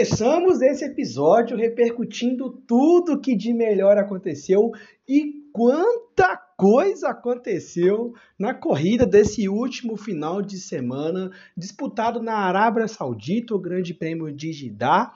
Começamos esse episódio repercutindo tudo que de melhor aconteceu e quanta coisa aconteceu na corrida desse último final de semana, disputado na Arábia Saudita, o Grande Prêmio de Jeddah.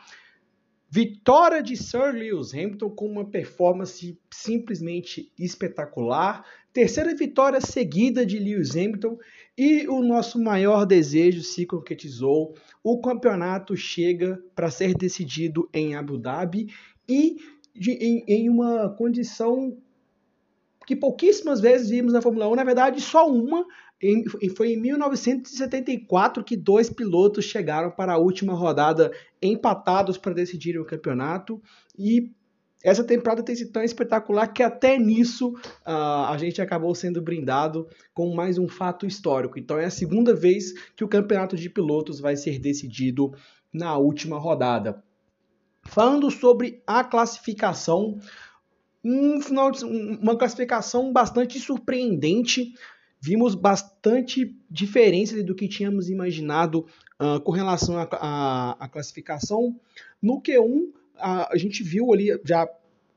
Vitória de Sir Lewis Hamilton com uma performance simplesmente espetacular. Terceira vitória seguida de Lewis Hamilton e o nosso maior desejo se concretizou. O campeonato chega para ser decidido em Abu Dhabi e de, em, em uma condição que pouquíssimas vezes vimos na Fórmula 1, na verdade, só uma. Em, foi em 1974 que dois pilotos chegaram para a última rodada empatados para decidir o campeonato. E essa temporada tem sido tão espetacular que até nisso uh, a gente acabou sendo brindado com mais um fato histórico. Então é a segunda vez que o campeonato de pilotos vai ser decidido na última rodada. Falando sobre a classificação, um final de, uma classificação bastante surpreendente. Vimos bastante diferença do que tínhamos imaginado uh, com relação à classificação. No Q1, a, a gente viu ali já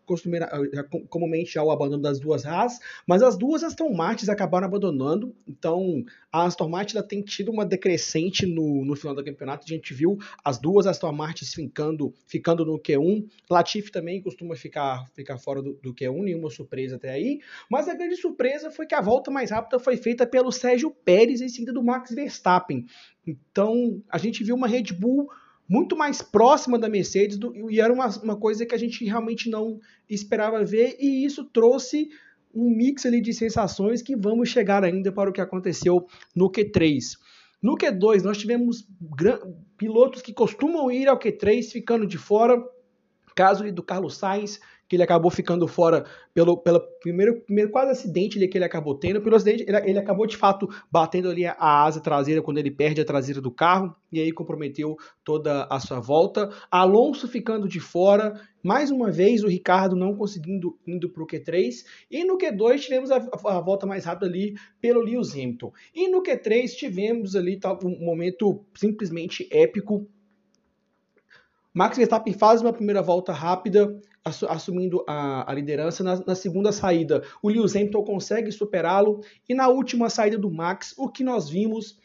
costumeira, já, comumente já o abandono das duas Haas, mas as duas Aston Martins acabaram abandonando, então a Aston Martin tem tido uma decrescente no, no final do campeonato, a gente viu as duas Aston Martins ficando, ficando no Q1, Latifi também costuma ficar, ficar fora do, do Q1, nenhuma surpresa até aí, mas a grande surpresa foi que a volta mais rápida foi feita pelo Sérgio Pérez em seguida do Max Verstappen, então a gente viu uma Red Bull muito mais próxima da Mercedes do, e era uma, uma coisa que a gente realmente não esperava ver e isso trouxe um mix ali de sensações que vamos chegar ainda para o que aconteceu no Q3. No Q2 nós tivemos pilotos que costumam ir ao Q3 ficando de fora, caso do Carlos Sainz, que ele acabou ficando fora pelo, pelo primeiro, primeiro quase acidente que ele acabou tendo. Pelo acidente, ele, ele, acabou de fato batendo ali a asa traseira quando ele perde a traseira do carro e aí comprometeu toda a sua volta. Alonso ficando de fora, mais uma vez o Ricardo não conseguindo indo para o Q3 e no Q2 tivemos a, a, volta mais rápida ali pelo Lewis Hamilton. E no Q3 tivemos ali tá, um momento simplesmente épico Max Verstappen faz uma primeira volta rápida, assumindo a, a liderança. Na, na, segunda saída, o Lewis Hamilton consegue superá-lo. E na última saída do Max, o que nós vimos.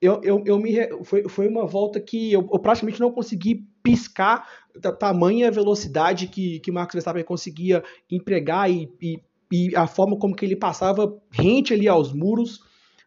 Eu, eu, eu me, foi, foi uma volta que eu, eu praticamente não consegui piscar da tamanha velocidade que, que Max Verstappen conseguia empregar e, e, e a forma como que ele passava rente ali aos muros.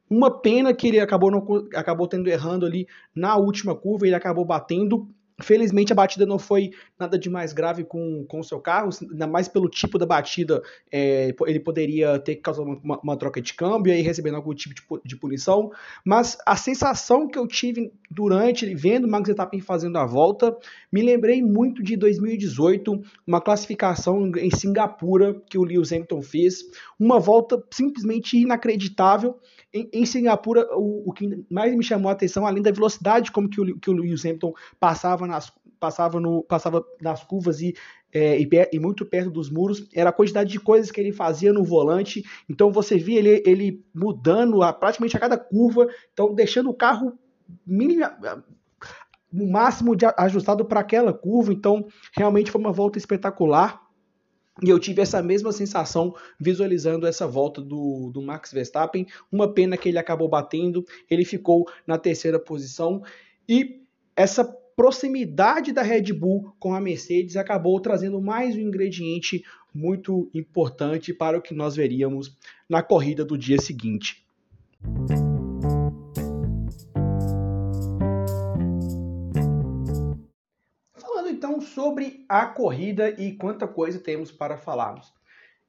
Uma pena que ele acabou, não, acabou tendo errando ali na última curva, ele acabou batendo Felizmente a batida não foi nada de mais grave com, o seu carro, ainda mais pelo tipo da batida, é, ele poderia ter causado uma, uma, troca de câmbio e aí recebendo algum tipo de, de, punição. Mas a sensação que eu tive durante vendo o Max Verstappen fazendo a volta, me lembrei muito de 2018, uma classificação em Singapura que o Lewis Hamilton fez, uma volta simplesmente inacreditável. Em, em Singapura, o, o, que mais me chamou a atenção, além da velocidade como que o, que o Lewis Hamilton passava nas, passava, no, passava nas curvas e, é, e, e, muito perto dos muros, era a quantidade de coisas que ele fazia no volante. Então você via ele, ele mudando a, praticamente a cada curva, então deixando o carro no máximo de ajustado para aquela curva. Então realmente foi uma volta espetacular. E eu tive essa mesma sensação visualizando essa volta do, do Max Verstappen. Uma pena que ele acabou batendo, ele ficou na terceira posição. E essa proximidade da Red Bull com a Mercedes acabou trazendo mais um ingrediente muito importante para o que nós veríamos na corrida do dia seguinte. Sobre a corrida e quanta coisa temos para falarmos.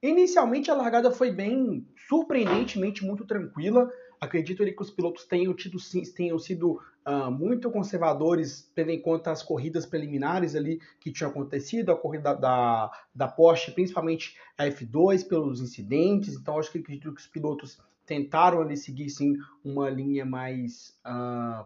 Inicialmente a largada foi bem surpreendentemente muito tranquila. Acredito que os pilotos tenham, tido, tenham sido uh, muito conservadores, tendo em conta as corridas preliminares ali que tinham acontecido, a corrida da, da Porsche, principalmente a F2, pelos incidentes. Então, acho que acredito que os pilotos tentaram ali seguir sim uma linha mais uh,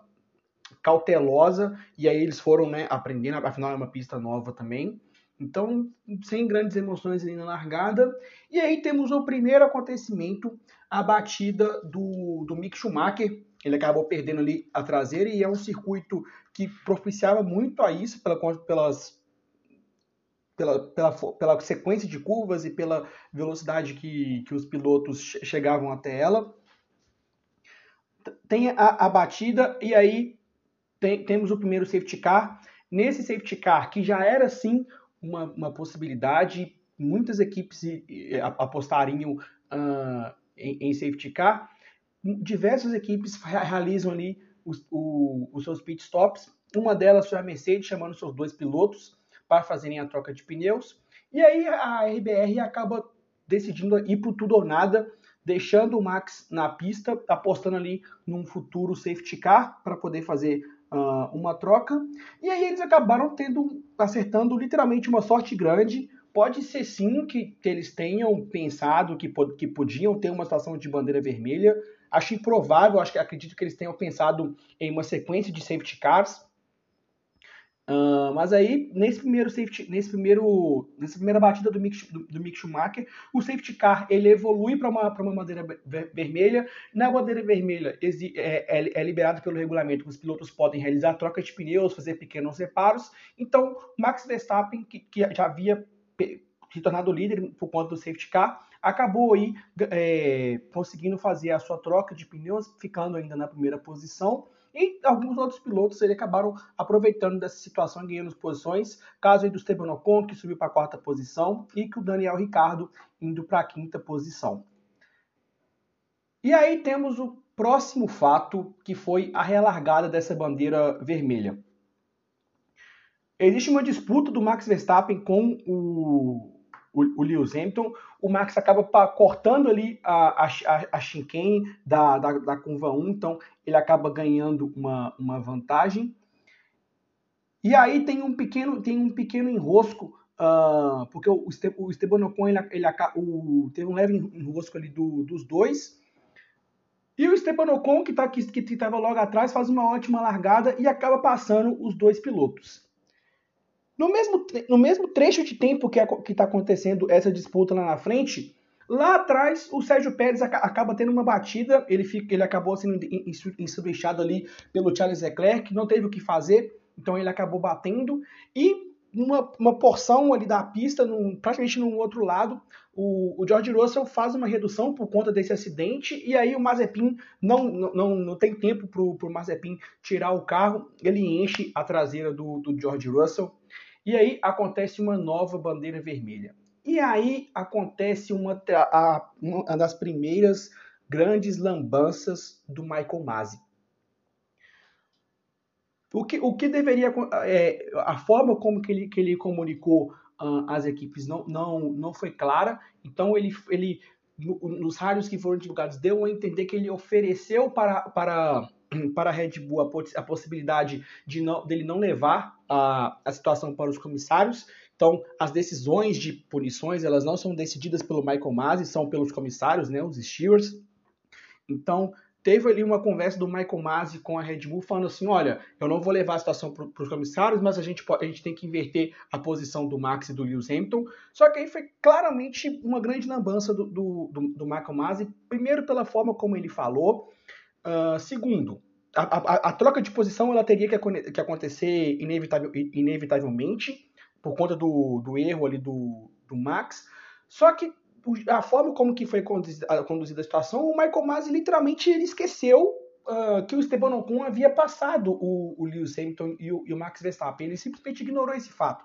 cautelosa e aí eles foram né, aprendendo, afinal é uma pista nova também. Então, sem grandes emoções ali na largada. E aí temos o primeiro acontecimento, a batida do, do Mick Schumacher. Ele acabou perdendo ali a traseira e é um circuito que propiciava muito a isso pela, pelas, pela, pela, pela sequência de curvas e pela velocidade que, que os pilotos chegavam até ela. Tem a, a batida e aí tem, temos o primeiro safety car. Nesse safety car, que já era sim uma, uma possibilidade, muitas equipes apostariam uh, em, em, safety car. Diversas equipes realizam ali os, o, os seus pit stops. Uma delas foi a Mercedes, chamando seus dois pilotos para fazerem a troca de pneus. E aí a RBR acaba decidindo ir para tudo ou nada, deixando o Max na pista, apostando ali num futuro safety car para poder fazer uh, uma troca. E aí eles acabaram tendo, acertando literalmente uma sorte grande. Pode ser sim que, que eles tenham pensado que, que podiam ter uma situação de bandeira vermelha. Acho improvável, acho que acredito que eles tenham pensado em uma sequência de safety cars Uh, mas aí, nesse primeiro safety, nesse primeiro, nessa primeira batida do Mick, do, do Mick Schumacher, o safety car ele evolui para uma, uma bandeira vermelha. Na bandeira vermelha é, é, é, liberado pelo regulamento que os pilotos podem realizar troca de pneus, fazer pequenos reparos. Então, Max Verstappen, que, que já havia se tornado líder por conta do safety car, acabou aí é, conseguindo fazer a sua troca de pneus, ficando ainda na primeira posição. E alguns outros pilotos ele acabaram aproveitando dessa situação e ganhando posições. Caso aí do Esteban Ocon, que subiu para a quarta posição, e que o Daniel Ricardo indo para a quinta posição. E aí temos o próximo fato, que foi a relargada dessa bandeira vermelha. Existe uma disputa do Max Verstappen com o o, o Lewis Hamilton, o Max acaba cortando ali a, a, a chicane da, da, da curva 1, então ele acaba ganhando uma, uma vantagem. E aí tem um pequeno, tem um pequeno enrosco, uh, porque o, o Esteban Ocon ele, ele, o, teve um leve enrosco ali do, dos dois. E o Esteban Ocon, que tá, estava logo atrás, faz uma ótima largada e acaba passando os dois pilotos. No mesmo, no mesmo trecho de tempo que está acontecendo essa disputa lá na frente, lá atrás o Sérgio Pérez acaba tendo uma batida, ele, fica, ele acabou sendo ensubichado ali pelo Charles Leclerc, não teve o que fazer, então ele acabou batendo, e uma, uma porção ali da pista, num, praticamente no outro lado, o, o, George Russell faz uma redução por conta desse acidente, e aí o Mazepin não, não, não tem tempo para o Mazepin tirar o carro, ele enche a traseira do, do George Russell, e aí acontece uma nova bandeira vermelha. E aí acontece uma, a, uma das primeiras grandes lambanças do Michael Masi. O que, o que deveria. É, a forma como que ele, que ele comunicou uh, as equipes não, não, não foi clara. Então, ele, ele no, nos rádios que foram divulgados, deu a entender que ele ofereceu para, para para a Red Bull a, a possibilidade de não, dele não levar a, a situação para os comissários. Então, as decisões de punições, elas não são decididas pelo Michael Masi, são pelos comissários, né, os stewards. Então, teve ali uma conversa do Michael Masi com a Red Bull falando assim, olha, eu não vou levar a situação para os comissários, mas a gente, a gente tem que inverter a posição do Max e do Lewis Hamilton. Só que aí foi claramente uma grande lambança do, do, do, do Michael Masi, primeiro pela forma como ele falou, Uh, segundo, a, a, a, troca de posição ela teria que, que acontecer inevitavel, inevitavelmente por conta do, do erro ali do, do Max. Só que a forma como que foi conduzida, a situação, o Michael Masi literalmente ele esqueceu uh, que o Esteban Ocon havia passado o, o Lewis Hamilton e o, e o Max Verstappen. Ele simplesmente ignorou esse fato.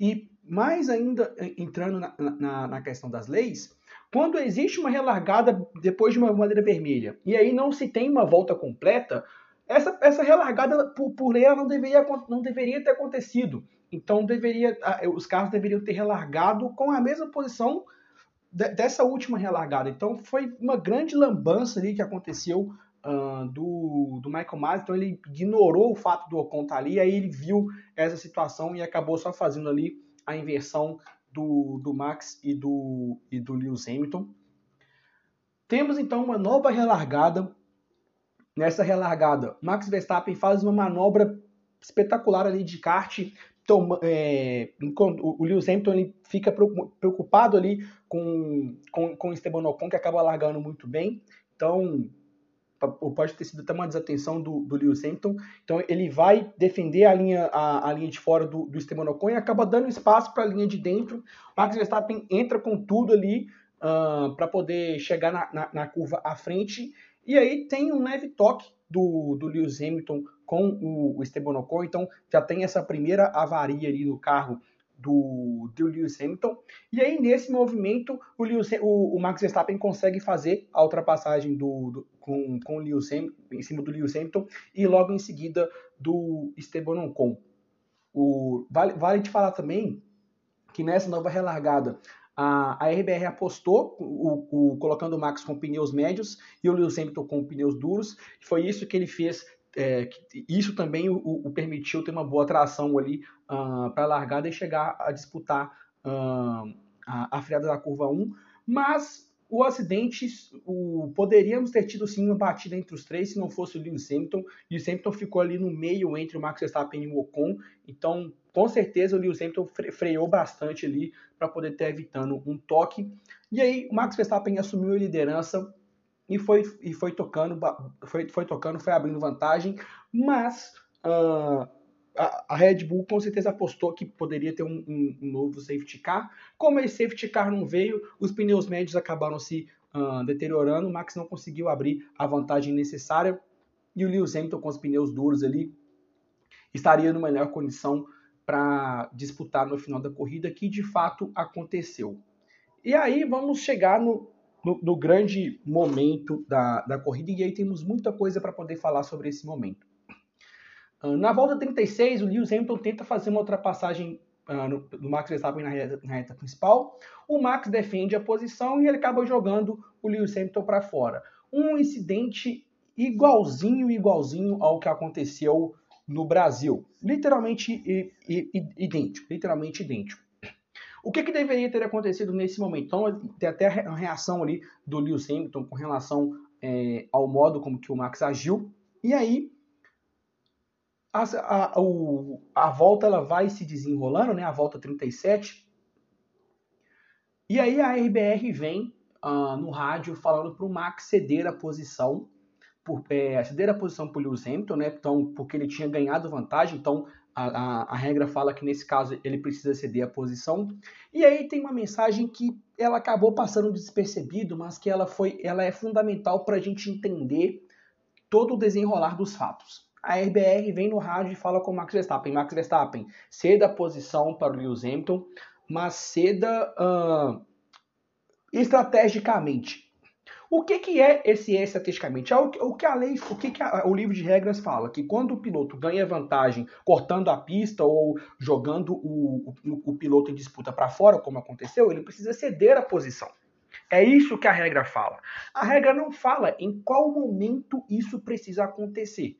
E mais ainda entrando na, na, na questão das leis, quando existe uma relargada depois de uma bandeira vermelha e aí não se tem uma volta completa, essa, essa relargada, por, por lei, não deveria, não deveria ter acontecido. Então, deveria, os carros deveriam ter relargado com a mesma posição de, dessa última relargada. Então, foi uma grande lambança ali que aconteceu uh, do, do Michael Myers, então ele ignorou o fato do Ocon estar tá ali, aí ele viu essa situação e acabou só fazendo ali a inversão do, do Max e do, e do Lewis Hamilton. Temos então uma nova relargada. Nessa relargada, Max Verstappen faz uma manobra espetacular ali de kart. Toma, é, o Lewis Hamilton ele fica preocupado ali com, com, com Esteban Ocon, que acaba largando muito bem. Então, pode ter sido até uma desatenção do, do Lewis Hamilton. Então ele vai defender a linha, a, a linha de fora do, do Esteban Ocon e acaba dando espaço para a linha de dentro. Max Verstappen entra com tudo ali uh, para poder chegar na, na, na, curva à frente. E aí tem um leve toque do, do Lewis Hamilton com o, o Esteban Ocon. Então já tem essa primeira avaria ali no carro do, do Lewis Hamilton. E aí, nesse movimento, o, Lewis, o, o Max Verstappen consegue fazer a ultrapassagem do, do com, com o Lewis Hamilton, em cima do Lewis Hamilton e logo em seguida do Esteban Ocon. O, vale, vale de falar também que nessa nova relargada a, a RBR apostou o, o, colocando o Max com pneus médios e o Lewis Hamilton com pneus duros. Foi isso que ele fez é, isso também o, o, permitiu ter uma boa tração ali uh, para a largada e chegar a disputar uh, a, a freada da curva 1, mas o acidente, o, poderíamos ter tido sim uma batida entre os três se não fosse o Lewis Hamilton, e o Hamilton ficou ali no meio entre o Max Verstappen e o Ocon, então com certeza o Lewis Hamilton freou bastante ali para poder ter evitando um toque, e aí o Max Verstappen assumiu a liderança e foi, e foi tocando, foi, foi tocando, foi abrindo vantagem, mas uh, a, a, Red Bull com certeza apostou que poderia ter um, um, um, novo safety car. Como esse safety car não veio, os pneus médios acabaram se uh, deteriorando, o Max não conseguiu abrir a vantagem necessária e o Lewis Hamilton com os pneus duros ali estaria numa melhor condição para disputar no final da corrida, que de fato aconteceu. E aí vamos chegar no, no, no grande momento da, da corrida, e aí temos muita coisa para poder falar sobre esse momento. Uh, na volta 36, o Lewis Hamilton tenta fazer uma ultrapassagem uh, no, do Max Verstappen na reta, na reta, principal. O Max defende a posição e ele acaba jogando o Lewis Hamilton para fora. Um incidente igualzinho, igualzinho ao que aconteceu no Brasil. Literalmente idêntico, literalmente idêntico. O que, que deveria ter acontecido nesse momento? Então, tem até a reação ali do Lewis Hamilton com relação é, ao modo como que o Max agiu. E aí, a, a, o, a volta ela vai se desenrolando, né? A volta 37. E aí a RBR vem uh, no rádio falando para o Max ceder a posição, por, é, ceder a posição para o Lewis Hamilton, né? Então, porque ele tinha ganhado vantagem, então a, a, regra fala que nesse caso ele precisa ceder a posição. E aí tem uma mensagem que ela acabou passando despercebido, mas que ela foi, ela é fundamental para a gente entender todo o desenrolar dos fatos. A RBR vem no rádio e fala com o Max Verstappen. Max Verstappen, ceda a posição para o Lewis Hamilton, mas ceda uh, estrategicamente. O que, que é esse estrategicamente? É o, o que a lei, o que, que a, o livro de regras fala? Que quando o piloto ganha vantagem cortando a pista ou jogando o, o, o piloto em disputa para fora, como aconteceu, ele precisa ceder a posição. É isso que a regra fala. A regra não fala em qual momento isso precisa acontecer.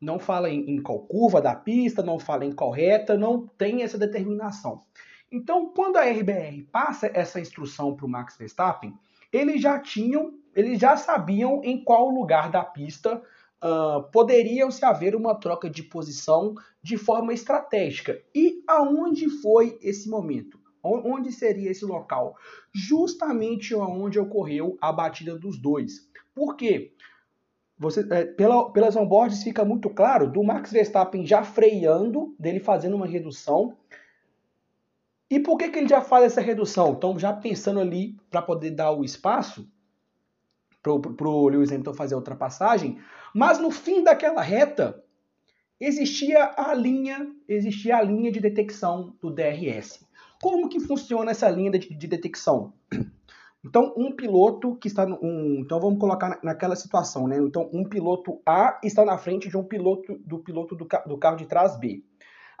Não fala em, em qual curva da pista, não fala em qual reta, não tem essa determinação. Então, quando a RBR passa essa instrução para o Max Verstappen, eles já tinham, eles já sabiam em qual lugar da pista uh, poderiam se haver uma troca de posição de forma estratégica. E aonde foi esse momento? Onde seria esse local? Justamente onde ocorreu a batida dos dois. Por quê? Você, é, pela, pelas onboards fica muito claro do Max Verstappen já freando, dele fazendo uma redução, e por que, que ele já faz essa redução? Então, já pensando ali para poder dar o espaço para o Lewis Hamilton fazer a ultrapassagem, mas no fim daquela reta existia a linha, existia a linha de detecção do DRS. Como que funciona essa linha de, de detecção? Então, um piloto que está no, um, então vamos colocar naquela situação, né? Então, um piloto A está na frente de um piloto do piloto do, do carro de trás B.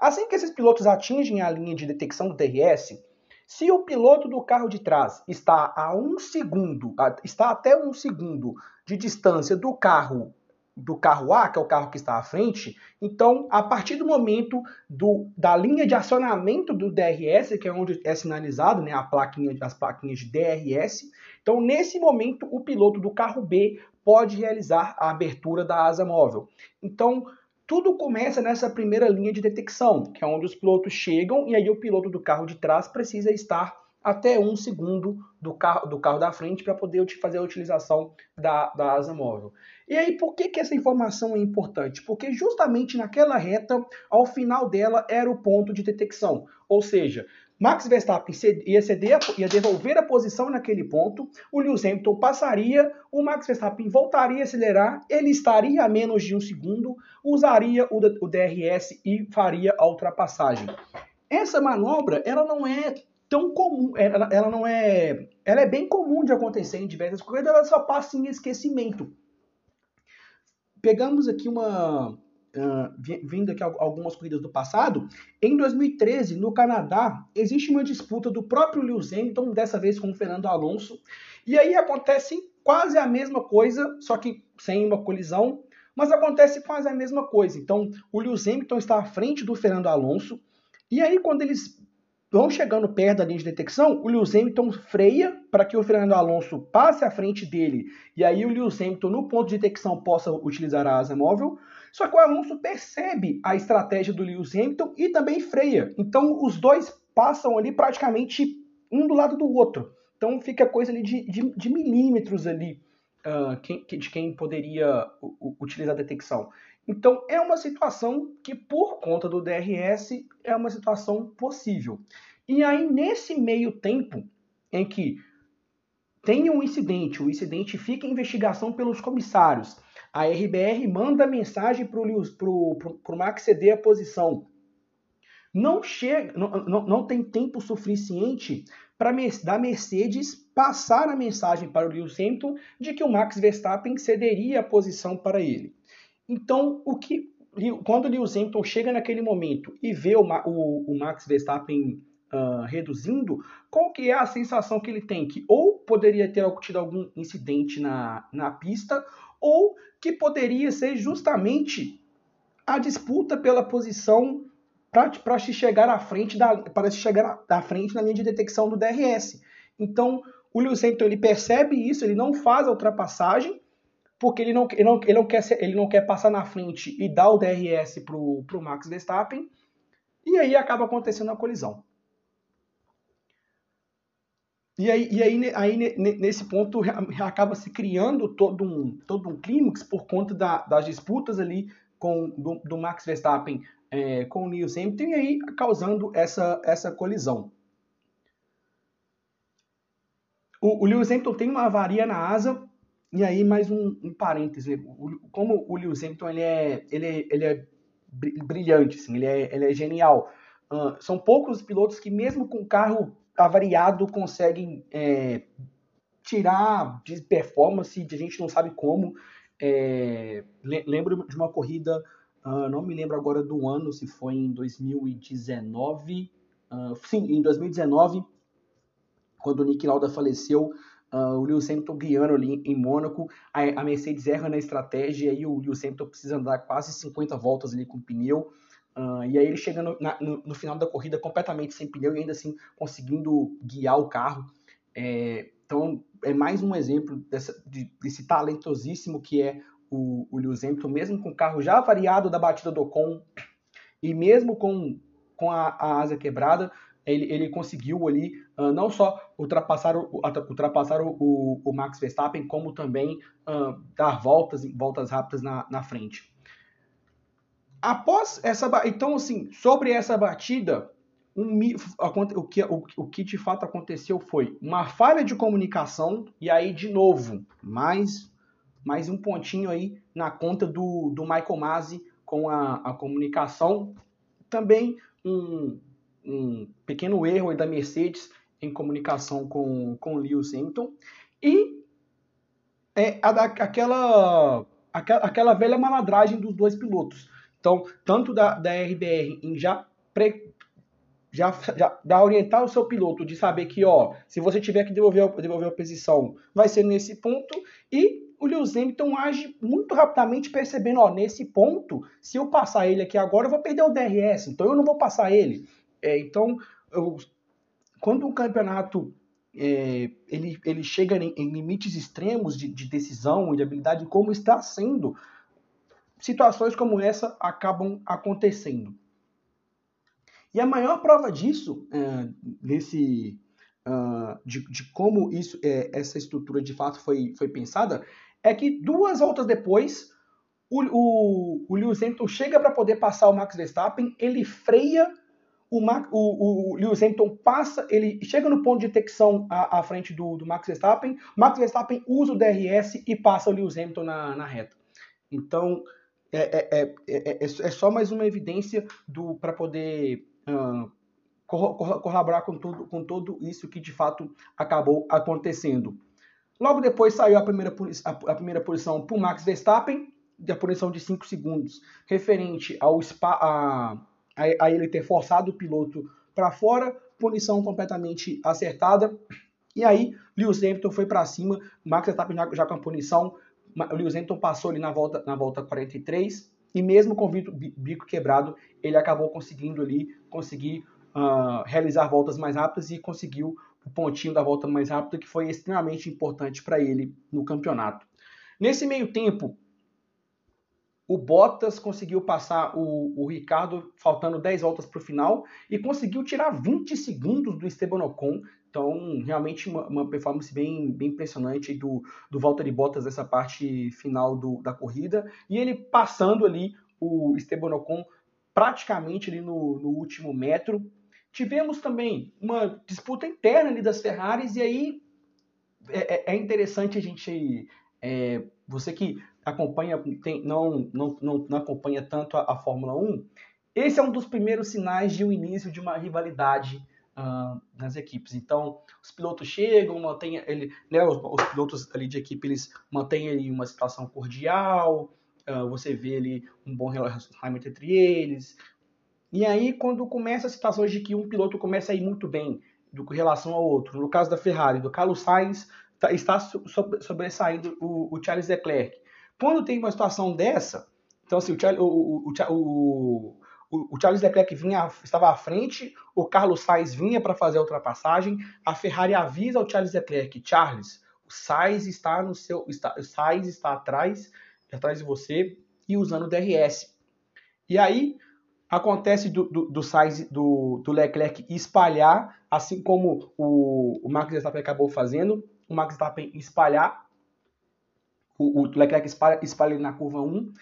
Assim que esses pilotos atingem a linha de detecção do DRS, Se o piloto do carro de trás está a um segundo, está até um segundo de distância do carro do carro A, que é o carro que está à frente, então, a partir do momento do, da linha de acionamento do DRS, que é onde é sinalizado né, a plaquinha, as plaquinhas de DRS, então, nesse momento, o piloto do carro B pode realizar a abertura da asa móvel. Então, tudo começa nessa primeira linha de detecção, que é onde os pilotos chegam e aí o piloto do carro de trás precisa estar até um segundo do carro, do carro da frente para poder fazer a utilização da, da asa móvel. E aí, por que, que essa informação é importante? Porque justamente naquela reta, ao final dela, era o ponto de detecção. Ou seja, Max Verstappen ia, ceder, ia devolver a posição naquele ponto, o Lewis Hamilton passaria, o Max Verstappen voltaria a acelerar, ele estaria a menos de um segundo, usaria o, DRS e faria a ultrapassagem. Essa manobra, ela não é tão comum, ela, ela não é, ela é bem comum de acontecer em diversas corridas, ela só passa em esquecimento. Pegamos aqui uma, vindo aqui algumas corridas do passado, em 2013, no Canadá, existe uma disputa do próprio Lewis Hamilton, dessa vez com o Fernando Alonso, e aí acontece quase a mesma coisa, só que sem uma colisão, mas acontece quase a mesma coisa. Então, o Lewis Hamilton está à frente do Fernando Alonso, e aí quando eles vão chegando perto da linha de detecção, o Lewis Hamilton freia para que o Fernando Alonso passe à frente dele e aí o Lewis Hamilton no ponto de detecção possa utilizar a asa móvel. Só que o Alonso percebe a estratégia do Lewis Hamilton e também freia. Então os dois passam ali praticamente um do lado do outro. Então fica coisa ali de, de, de milímetros ali uh, quem, de quem poderia utilizar a detecção. Então é uma situação que, por conta do DRS, é uma situação possível. E aí, nesse meio tempo em que tem um incidente, o incidente fica em investigação pelos comissários, a RBR manda mensagem para o Max ceder a posição. Não, chega, não, não, não tem tempo suficiente para da Mercedes passar a mensagem para o Lewis Hamilton de que o Max Verstappen cederia a posição para ele. Então, o que quando o Lewis Hamilton chega naquele momento e vê o, o, o Max Verstappen uh, reduzindo, qual que é a sensação que ele tem? Que ou poderia ter tido algum incidente na, na pista, ou que poderia ser justamente a disputa pela posição para se chegar à frente da para se chegar à frente na linha de detecção do DRS. Então, o Lewis Hamilton ele percebe isso, ele não faz a ultrapassagem, porque ele não, ele não, ele não, quer, ser, ele não quer passar na frente e dar o DRS para o Max Verstappen, e aí acaba acontecendo a colisão. E aí, e aí, aí nesse ponto acaba se criando todo um, todo um clímax por conta da, das disputas ali com, do, do Max Verstappen é, com o Lewis Hamilton e aí causando essa, essa colisão. O, o Lewis Hamilton tem uma avaria na asa e aí mais um, um parêntese, como o Lewis Hamilton ele é, ele é, ele é brilhante, assim, ele, é, ele é genial. Uh, são poucos os pilotos que mesmo com carro avariado conseguem é, tirar de performance, a gente não sabe como. É, lembro de uma corrida, uh, não me lembro agora do ano, se foi em 2019. Uh, ah, sim, em 2019, quando o Nick Lauda faleceu, uh, o Lewis Hamilton guiando ali em Mônaco, a, a, Mercedes erra na estratégia e o Lewis Hamilton precisa andar quase 50 voltas ali com o pneu. Uh, e aí ele chega no, na, no, no, final da corrida completamente sem pneu e ainda assim conseguindo guiar o carro. É, então é mais um exemplo dessa, de, desse talentosíssimo que é o, o Lewis Hamilton, mesmo com o carro já variado da batida do Ocon e mesmo com, com a, a asa quebrada, ele, ele conseguiu ali uh, não só ultrapassar, o, ultrapassar o, o, o, Max Verstappen, como também uh, dar voltas, voltas rápidas na, na frente. Após essa. Então, assim, sobre essa batida, um, o, que, o, o que de fato aconteceu foi uma falha de comunicação, e aí, de novo, mais, mais um pontinho aí na conta do, do Michael Masi com a, a comunicação. Também um, um pequeno erro da Mercedes em comunicação com, com Lewis Hamilton. E é, a, aquela, aquela, aquela velha malandragem dos dois pilotos então, tanto da, da RBR em já pre, já, já, já orientar o seu piloto de saber que, ó, se você tiver que devolver, devolver a posição, vai ser nesse ponto. E o Lewis Hamilton age muito rapidamente percebendo, ó, nesse ponto, se eu passar ele aqui agora, eu vou perder o DRS, então eu não vou passar ele. É, então, eu, quando o campeonato é, ele, ele chega em, em limites extremos de, de, decisão e de habilidade, como está sendo, situações como essa acabam acontecendo. E a maior prova disso, é, desse, uh, de, de, como isso, é, essa estrutura de fato foi, foi pensada, é que duas voltas depois, o, o, o Lewis Hamilton chega para poder passar o Max Verstappen, ele freia, o, Max, o, o, Lewis Hamilton passa, ele chega no ponto de detecção à, à frente do, do, Max Verstappen, Max Verstappen usa o DRS e passa o Lewis Hamilton na, na reta. Então, é, é, é, é, só mais uma evidência para poder uh, corroborar com tudo, com tudo isso que de fato acabou acontecendo. Logo depois saiu a primeira, a, primeira posição para Max Verstappen, a punição de 5 segundos, referente ao spa, a, a, a ele ter forçado o piloto para fora, punição completamente acertada. E aí, Lewis Hamilton foi para cima, Max Verstappen já, já com a punição, o Lewis Hamilton passou ali na volta, na volta 43, e mesmo com o bico quebrado, ele acabou conseguindo ali, conseguir uh, realizar voltas mais rápidas e conseguiu o pontinho da volta mais rápida, que foi extremamente importante para ele no campeonato. Nesse meio tempo, o Bottas conseguiu passar o, o Ricardo faltando 10 voltas para o final e conseguiu tirar 20 segundos do Esteban Ocon. Então, realmente uma, uma performance bem, bem impressionante do, do Valtteri Bottas nessa parte final do, da corrida. E ele passando ali o Esteban Ocon praticamente ali no, no último metro. Tivemos também uma disputa interna ali das Ferraris, e aí é, é, é interessante a gente. É, você que acompanha, tem, não, não, não, não, acompanha tanto a, a, Fórmula 1, esse é um dos primeiros sinais de um início de uma rivalidade nas equipes. Então, os pilotos chegam, mantém ele, né, os, os, pilotos ali de equipe eles mantêm ali uma situação cordial, uh, você vê ali um bom relacionamento entre eles, e aí, quando começa a situações de que um piloto começa a ir muito bem do, com relação ao outro, no caso da Ferrari, do Carlos Sainz, tá, está sobressaindo o, o, Charles Leclerc. Quando tem uma situação dessa, então assim, o, o, o Charles Leclerc vinha, estava à frente, o Carlos Sainz vinha para fazer a ultrapassagem, a Ferrari avisa ao Charles Leclerc, Charles, o Sainz está no seu, está, o Sainz está atrás, atrás de você e usando o DRS. E aí acontece do, do, do Sainz, do, do Leclerc espalhar, assim como o, o Max Verstappen acabou fazendo, o Max Verstappen espalhar, o, o Leclerc espalha, espalha na curva 1,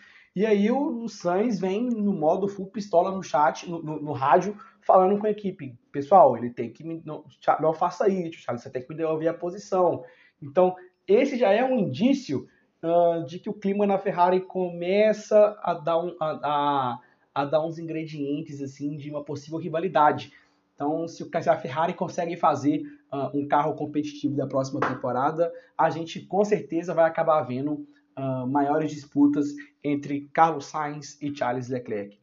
e aí o, o Sainz vem no modo full pistola no chat, no, no, no rádio, falando com a equipe, pessoal, ele tem que me, não, não faça isso, Charles, você tem que me devolver a posição. Então, esse já é um indício uh, de que o clima na Ferrari começa a dar um, a, a a dar uns ingredientes assim de uma possível rivalidade. Então, se a Ferrari consegue fazer uh, um carro competitivo da próxima temporada, a gente com certeza vai acabar vendo uh, maiores disputas entre Carlos Sainz e Charles Leclerc.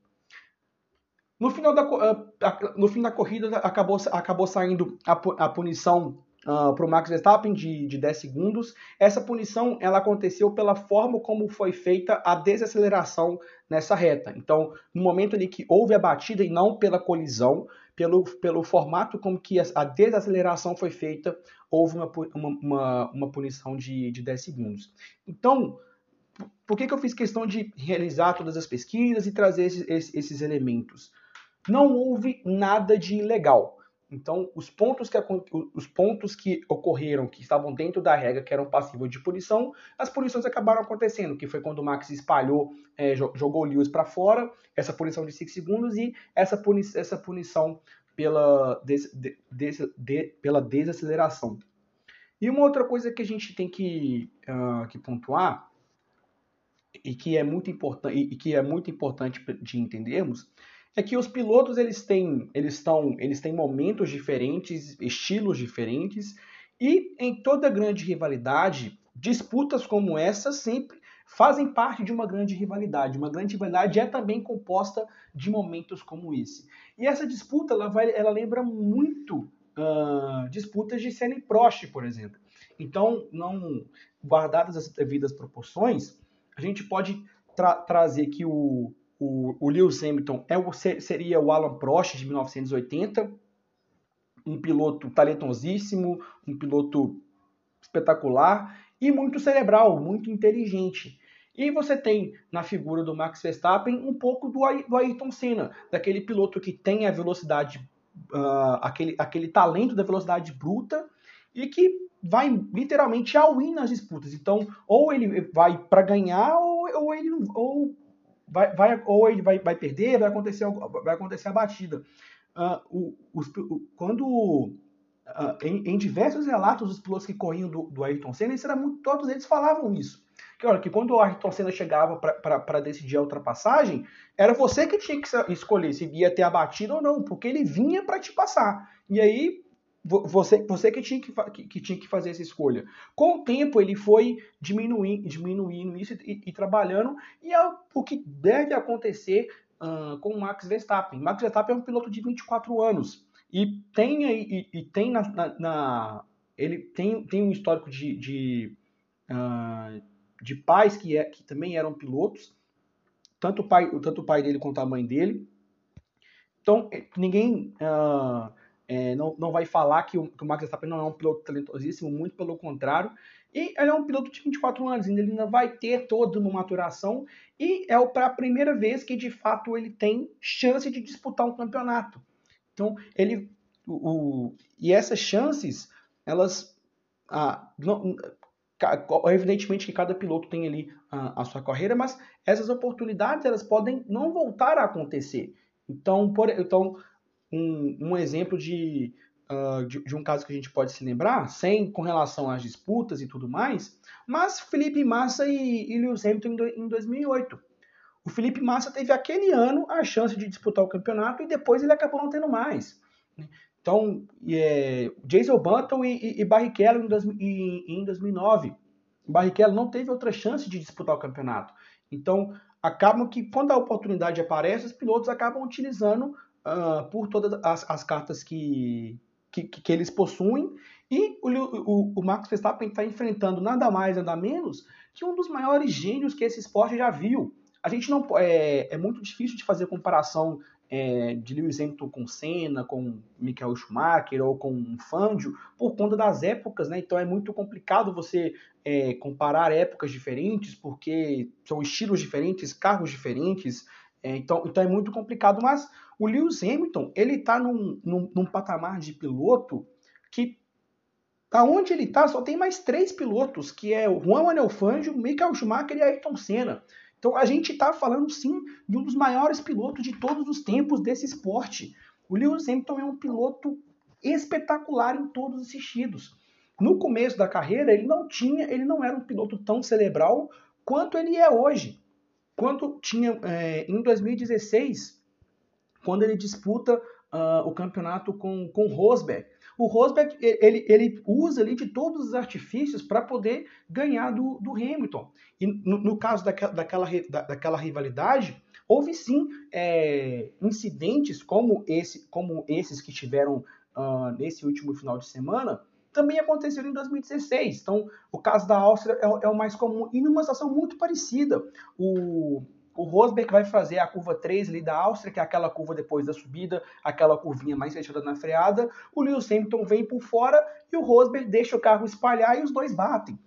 No final da, uh, no fim da corrida, acabou, acabou saindo a, a punição uh, para o Max Verstappen de, de 10 segundos. Essa punição ela aconteceu pela forma como foi feita a desaceleração nessa reta. Então, no momento ali que houve a batida e não pela colisão, pelo, pelo formato como que a, desaceleração foi feita, houve uma, uma, uma punição de, de 10 segundos. Então, por que, que eu fiz questão de realizar todas as pesquisas e trazer esses, esses, esses elementos? Não houve nada de ilegal. Então, os pontos, que, os pontos que ocorreram, que estavam dentro da regra, que eram passíveis de punição, as punições acabaram acontecendo, que foi quando o Max espalhou, é, jogou o Lewis para fora, essa punição de 5 segundos e essa, puni essa punição pela, des de, des de, pela desaceleração. E uma outra coisa que a gente tem que, uh, que pontuar, e que é muito importante e que é muito importante de entendermos é que os pilotos eles têm, eles estão, eles têm momentos diferentes, estilos diferentes e em toda grande rivalidade, disputas como essa sempre fazem parte de uma grande rivalidade. Uma grande rivalidade é também composta de momentos como esse. E essa disputa, ela, vai, ela lembra muito uh, disputas de Senna e Prost, por exemplo. Então, não guardadas as devidas proporções, a gente pode tra trazer que o, o, o Lewis Hamilton é o, seria o Alan Prost de 1980, um piloto talentosíssimo, um piloto espetacular e muito cerebral, muito inteligente. E você tem na figura do Max Verstappen um pouco do, do Ayrton Senna, daquele piloto que tem a velocidade, uh, aquele, aquele talento da velocidade bruta e que vai literalmente all in nas disputas. Então, ou ele vai para ganhar, ou, ou ele ou vai, vai, ou ele vai, vai perder, vai acontecer, vai acontecer a batida. Uh, os, quando uh, em, em, diversos relatos dos pilotos que corriam do, do Ayrton Senna, isso era muito, todos eles falavam isso. Que, olha, que quando o Ayrton Senna chegava para decidir a ultrapassagem, era você que tinha que escolher se ia ter a batida ou não, porque ele vinha para te passar. E aí você, você que, tinha que, que, que, tinha que fazer essa escolha. Com o tempo, ele foi diminuindo, diminuindo isso e, e trabalhando, e é o que deve acontecer uh, com o Max Verstappen. Max Verstappen é um piloto de 24 anos, e tem, e, e tem na, na, na, ele tem, tem um histórico de, de, uh, de pais que, é, que também eram pilotos, tanto o, pai, tanto o pai dele quanto a mãe dele. Então, ninguém... Uh, é, não, não vai falar que o, que o Max Verstappen não é um piloto talentosíssimo, muito pelo contrário. E ele é um piloto de 24 anos, ele ainda vai ter toda uma maturação e é para a primeira vez que de fato ele tem chance de disputar um campeonato. Então, ele. O, o e essas chances, elas. Ah, não, evidentemente que cada piloto tem ali a, a sua carreira, mas essas oportunidades elas podem não voltar a acontecer. Então, por, então um, um exemplo de, uh, de, de, um caso que a gente pode se lembrar, sem com relação às disputas e tudo mais, mas Felipe Massa e, e Lewis Hamilton em, do, em 2008. O Felipe Massa teve aquele ano a chance de disputar o campeonato e depois ele acabou não tendo mais. Então, é, Jason Button e, e, e Barrichello em, dois, em, em 2009. Barrichello não teve outra chance de disputar o campeonato. Então, acabam que quando a oportunidade aparece, os pilotos acabam utilizando uh, por todas as, as cartas que, que, que, eles possuem. E o, o, o Max Verstappen está enfrentando nada mais, nada menos que um dos maiores gênios que esse esporte já viu. A gente não é, é muito difícil de fazer comparação é, de Lewis Hamilton com Senna, com Michael Schumacher ou com Fangio, por conta das épocas, né? Então é muito complicado você é, comparar épocas diferentes, porque são estilos diferentes, carros diferentes, é, então, então é muito complicado, mas o Lewis Hamilton, ele está num, num, num, patamar de piloto que aonde ele está só tem mais três pilotos, que é o Juan Manuel Fangio, Michael Schumacher e Ayrton Senna. Então a gente está falando sim de um dos maiores pilotos de todos os tempos desse esporte. O Lewis Hamilton é um piloto espetacular em todos os sentidos. No começo da carreira, ele não tinha, ele não era um piloto tão cerebral quanto ele é hoje. Quando tinha é, em 2016, quando ele disputa uh, o campeonato com, com Rosberg. O Rosberg ele, ele usa ali de todos os artifícios para poder ganhar do, do Hamilton. E no, no caso daquela, daquela, daquela rivalidade, houve sim é, incidentes como, esse, como esses que tiveram uh, nesse último final de semana, também aconteceram em 2016. Então, o caso da Áustria é, é o mais comum. E numa situação muito parecida, o, o Rosberg vai fazer a curva 3 ali da Áustria, que é aquela curva depois da subida, aquela curvinha mais fechada na freada. O Lewis Hamilton vem por fora e o Rosberg deixa o carro espalhar e os dois batem.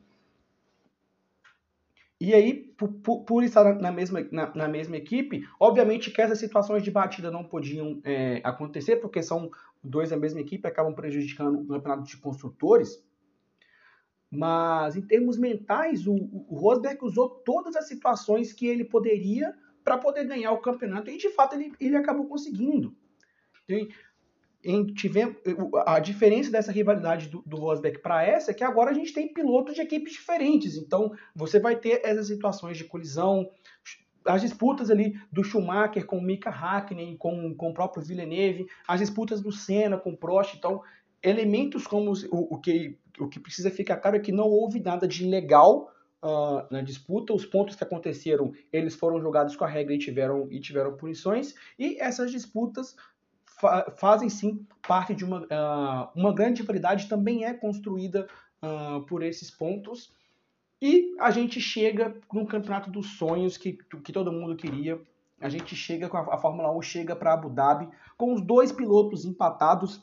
E aí, por, por, estar na mesma, na, na, mesma equipe, obviamente que essas situações de batida não podiam é, acontecer, porque são dois da mesma equipe, acabam prejudicando o campeonato de construtores. Mas em termos mentais, o, o Rosberg usou todas as situações que ele poderia para poder ganhar o campeonato e de fato ele, ele acabou conseguindo. E, em, tivemos, a diferença dessa rivalidade do, do Rosberg para essa é que agora a gente tem pilotos de equipes diferentes. Então você vai ter essas situações de colisão, as disputas ali do Schumacher com o Mika Hakkinen, com, com o próprio Villeneuve, as disputas do Senna com o Prost. Então, elementos como o, o, que, o que precisa ficar claro é que não houve nada de ilegal uh, na disputa. Os pontos que aconteceram, eles foram jogados com a regra e tiveram, e tiveram punições. E essas disputas fa fazem sim parte de uma, uh, uma grande rivalidade, também é construída uh, por esses pontos. E a gente chega no campeonato dos sonhos que, que todo mundo queria. A gente chega com a, a Fórmula 1 chega para Abu Dhabi com os dois pilotos empatados.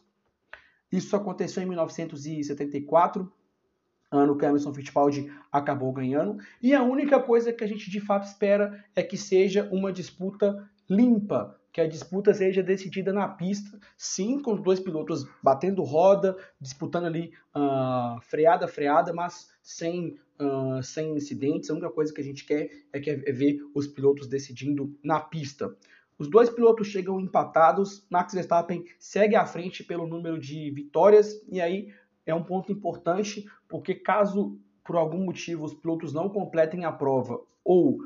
Isso aconteceu em 1974 ano que Emerson Fittipaldi acabou ganhando. E a única coisa que a gente de fato espera é que seja uma disputa limpa, que a disputa seja decidida na pista, sim, com os dois pilotos batendo roda, disputando ali uh, freada, freada, mas sem, uh, sem incidentes. A única coisa que a gente quer é, que é ver os pilotos decidindo na pista. Os dois pilotos chegam empatados, Max Verstappen segue à frente pelo número de vitórias, e aí é um ponto importante, porque caso por algum motivo os pilotos não completem a prova ou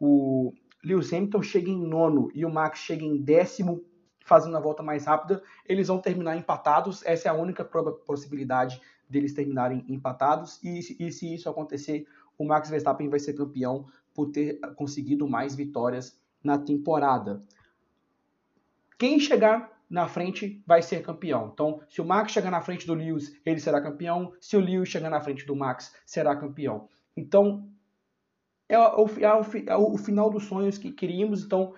o Lewis Hamilton chegue em nono e o Max chegue em décimo, fazendo a volta mais rápida, eles vão terminar empatados. Essa é a única possibilidade deles terminarem empatados. E, e se isso acontecer, o Max Verstappen vai ser campeão por ter conseguido mais vitórias na temporada. Quem chegar na frente vai ser campeão. Então, se o Max chegar na frente do Lewis, ele será campeão. Se o Lewis chegar na frente do Max, será campeão. Então, é o, é o, é o final dos sonhos que queríamos. Então,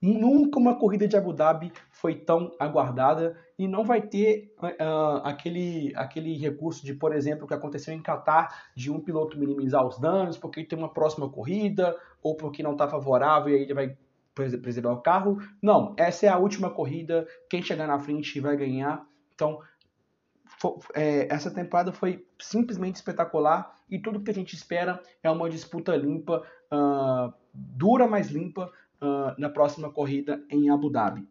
nunca uma corrida de Abu Dhabi foi tão aguardada e não vai ter uh, aquele, aquele recurso de, por exemplo, o que aconteceu em Qatar, de um piloto minimizar os danos porque tem uma próxima corrida ou porque não está favorável e aí ele vai preservar o carro. Não, essa é a última corrida, quem chegar na frente vai ganhar. Então, é, essa temporada foi simplesmente espetacular e tudo que a gente espera é uma disputa limpa, uh, dura, mas limpa, uh, na próxima corrida em Abu Dhabi.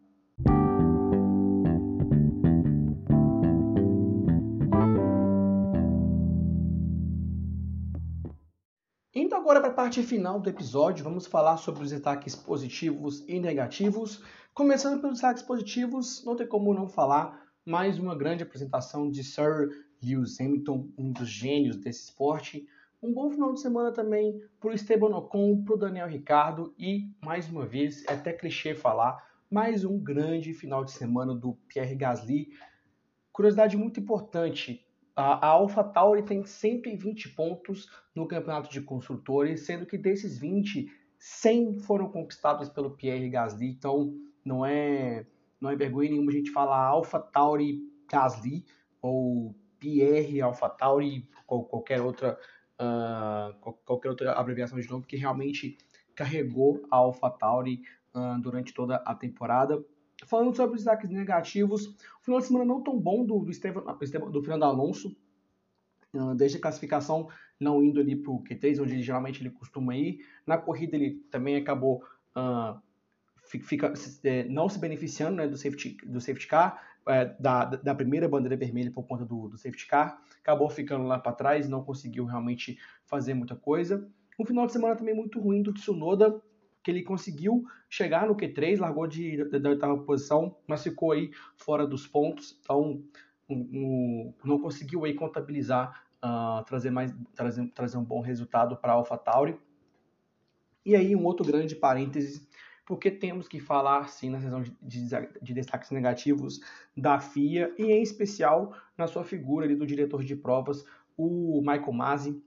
Agora para a parte final do episódio, vamos falar sobre os destaques positivos e negativos. Começando pelos destaques positivos, não tem como não falar mais uma grande apresentação de Sir Lewis Hamilton, um dos gênios desse esporte. Um bom final de semana também para o Esteban Ocon, para o Daniel Ricardo e, mais uma vez, é até clichê falar, mais um grande final de semana do Pierre Gasly. Curiosidade muito importante, a AlphaTauri tem 120 pontos no campeonato de construtores, sendo que desses 20, 100 foram conquistados pelo Pierre Gasly. Então, não é, não é vergonha nenhuma a gente falar AlphaTauri Gasly ou Pierre AlphaTauri ou qualquer outra, uh, qualquer outra abreviação de nome, porque realmente carregou a AlphaTauri uh, durante toda a temporada. Falando sobre os destaques negativos, o final de semana não tão bom do, do, Esteban, do Fernando Alonso, uh, desde a classificação não indo ali para o Q3, onde geralmente ele costuma ir. Na corrida ele também acabou uh, fica, é, não se beneficiando né, do, safety, do safety car, é, da, da primeira bandeira vermelha por conta do, do safety car, acabou ficando lá para trás, não conseguiu realmente fazer muita coisa. Um final de semana também muito ruim do Tsunoda, que ele conseguiu chegar no Q3, largou de, da oitava posição, mas ficou aí fora dos pontos, então um, um, não conseguiu aí contabilizar, uh, trazer, mais, trazer, trazer um bom resultado para a AlphaTauri. E aí um outro grande parêntese, porque temos que falar sim na sessão de, de, de, destaques negativos da FIA e em especial na sua figura ali do diretor de provas, o Michael Masi.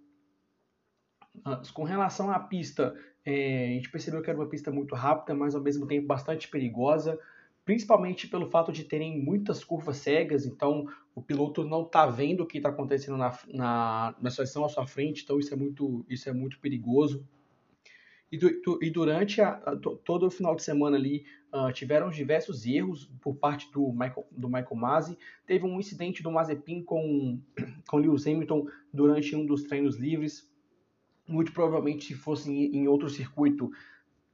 Uh, com relação à pista, é, a gente percebeu que era uma pista muito rápida, mas ao mesmo tempo bastante perigosa, principalmente pelo fato de terem muitas curvas cegas, então o piloto não está vendo o que está acontecendo na, na, na seção à sua frente, então isso é muito, isso é muito perigoso. E, du, e durante a, a, todo o final de semana ali, uh, tiveram diversos erros por parte do Michael, do Michael Masi. Teve um incidente do Mazepin com, com Lewis Hamilton durante um dos treinos livres, muito provavelmente se fosse em outro circuito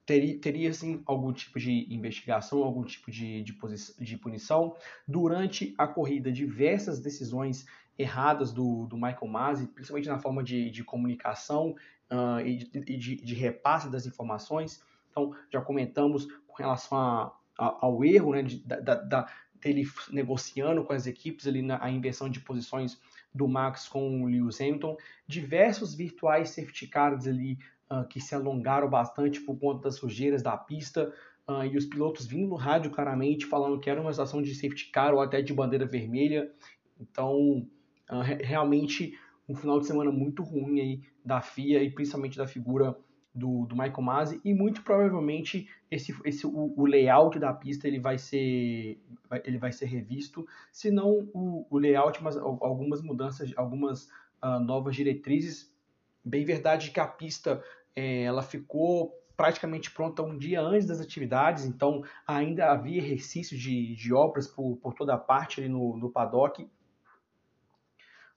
teria, teria sim algum tipo de investigação, algum tipo de, de, de punição. Durante a corrida, diversas decisões erradas do, do Michael Masi, principalmente na forma de, de comunicação uh, e, de, de, repasse das informações. Então, já comentamos com relação a, a, ao erro né, da, da, dele negociando com as equipes ali na a inversão de posições do Max com o Lewis Hamilton, diversos virtuais safety cars ali uh, que se alongaram bastante por conta das sujeiras da pista, uh, e os pilotos vindo no rádio claramente falando que era uma estação de safety car ou até de bandeira vermelha. Então, uh, realmente um final de semana muito ruim aí da FIA e principalmente da figura do, do Michael Masi e muito provavelmente esse, esse o, o, layout da pista ele vai ser ele vai ser revisto, se não o, o layout, mas algumas mudanças, algumas uh, novas diretrizes. Bem verdade que a pista é, ela ficou praticamente pronta um dia antes das atividades, então ainda havia exercício de, de obras por, por toda a parte ali no, no paddock.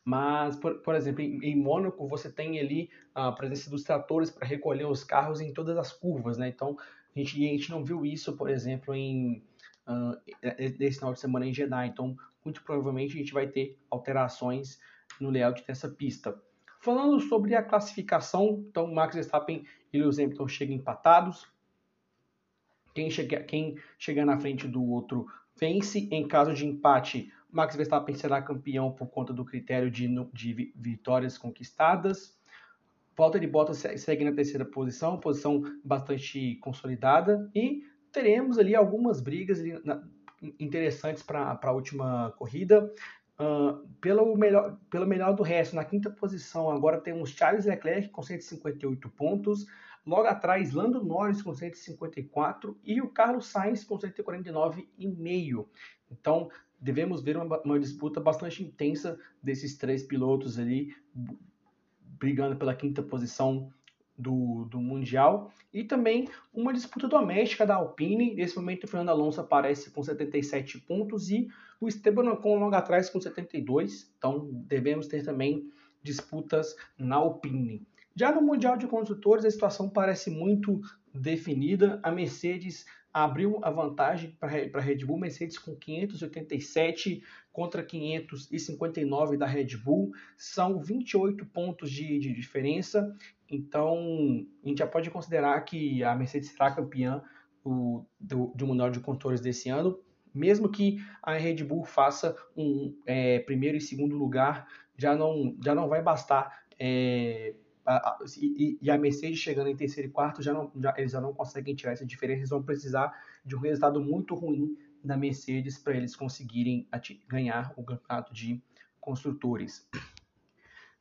Mas, por, por exemplo, em, em, Mônaco você tem ali a presença dos tratores para recolher os carros em todas as curvas, né? Então a gente, a gente não viu isso, por exemplo, em uh, esse final de semana em Jeddah. Então, muito provavelmente a gente vai ter alterações no layout dessa pista. Falando sobre a classificação, então Max Verstappen e Lewis Hamilton chegam empatados. Quem, chega, quem chegar na frente do outro vence. Em caso de empate, Max Verstappen será campeão por conta do critério de, de vitórias conquistadas. Valtteri Bottas segue na terceira posição, posição bastante consolidada. E teremos ali algumas brigas ali na, interessantes para a última corrida. Uh, pelo, melhor, pelo melhor do resto, na quinta posição, agora temos Charles Leclerc com 158 pontos. Logo atrás, Lando Norris com 154 e o Carlos Sainz com 149,5. Então, devemos ver uma, uma, disputa bastante intensa desses três pilotos ali, brigando pela quinta posição do, do Mundial. E também uma disputa doméstica da Alpine. Nesse momento, o Fernando Alonso aparece com 77 pontos e o Esteban Ocon logo atrás com 72. Então, devemos ter também disputas na Alpine. Já no Mundial de Construtores, a situação parece muito definida. A Mercedes abriu a vantagem para a Red Bull, Mercedes com 587 contra 559 da Red Bull, são 28 pontos de, de diferença, então a gente já pode considerar que a Mercedes será campeã do, do, do Mundial de Construtores desse ano, mesmo que a Red Bull faça um é, primeiro e segundo lugar, já não, já não vai bastar é, e, e, a Mercedes chegando em terceiro e quarto, já não, já, eles já não conseguem tirar essa diferença, eles vão precisar de um resultado muito ruim da Mercedes para eles conseguirem ganhar o campeonato de construtores.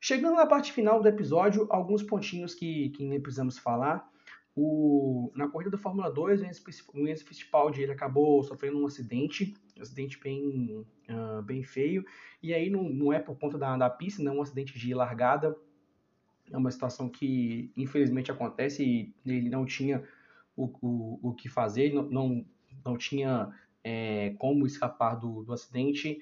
Chegando na parte final do episódio, alguns pontinhos que, que nem precisamos falar. O, na corrida da Fórmula 2, o Enzo Fittipaldi ele acabou sofrendo um acidente, um acidente bem, uh, bem feio, e aí não, não é por conta da, da pista, não é um acidente de largada, é uma situação que infelizmente acontece e ele não tinha o, o, o que fazer, não, não, não tinha é, como escapar do, do acidente.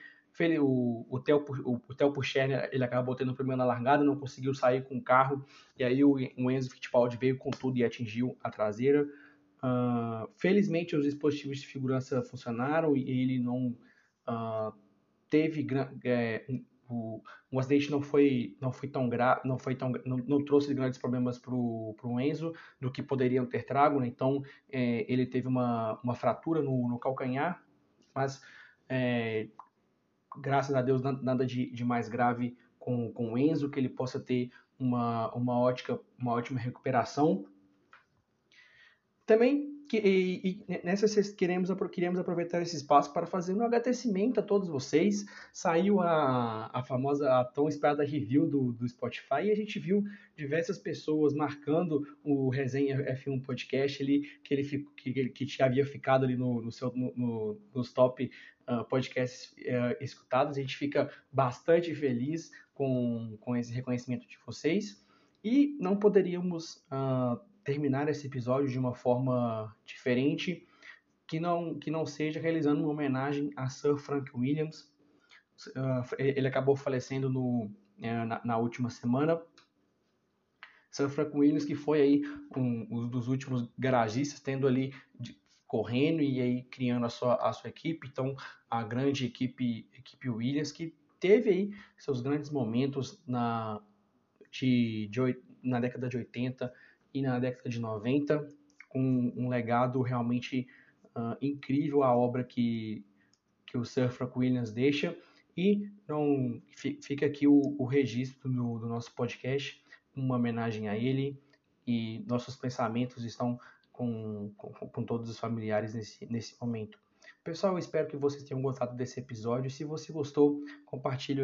O, o, Theo, o, o Theo Pucher, ele acabou tendo um problema na largada, não conseguiu sair com o carro, e aí o, o Enzo Fittipaldi veio com tudo e atingiu a traseira. Uh, felizmente os dispositivos de segurança funcionaram e ele não uh, teve é, o, o acidente não foi não foi tão grave, não foi tão não, não trouxe grandes problemas para o Enzo do que poderiam ter trago, né? então é, ele teve uma, uma fratura no, no calcanhar, mas é, graças a Deus nada de, de mais grave com, com o Enzo, que ele possa ter uma, uma, ótica, uma ótima recuperação. Também e, e nessa queremos, queremos aproveitar esse espaço para fazer um agradecimento a todos vocês. Saiu a, a famosa, a tão esperada review do, do Spotify e a gente viu diversas pessoas marcando o Resenha F1 Podcast ali, que ele que, que, que havia ficado ali no, no seu, no, no, nos top uh, podcasts uh, escutados. A gente fica bastante feliz com, com esse reconhecimento de vocês. E não poderíamos uh, terminar esse episódio de uma forma diferente, que não, que não seja realizando uma homenagem a Sir Frank Williams. Uh, ele acabou falecendo no, uh, na, na, última semana. Sir Frank Williams, que foi aí um, um dos últimos garagistas, tendo ali de, correndo e aí criando a sua, a sua equipe. Então, a grande equipe, equipe Williams, que teve aí seus grandes momentos na, de, de, na década de 80 e na década de 90, com um legado realmente uh, incrível, a obra que, que o Sir Frank Williams deixa. E não fica aqui o, o registro do, do nosso podcast, uma homenagem a ele. E nossos pensamentos estão com, com, com todos os familiares nesse, nesse momento. Pessoal, eu espero que vocês tenham gostado desse episódio. Se você gostou, compartilhe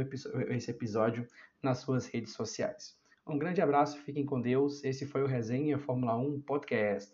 esse episódio nas suas redes sociais. Um grande abraço, fiquem com Deus. Esse foi o Resenha Fórmula 1 Podcast.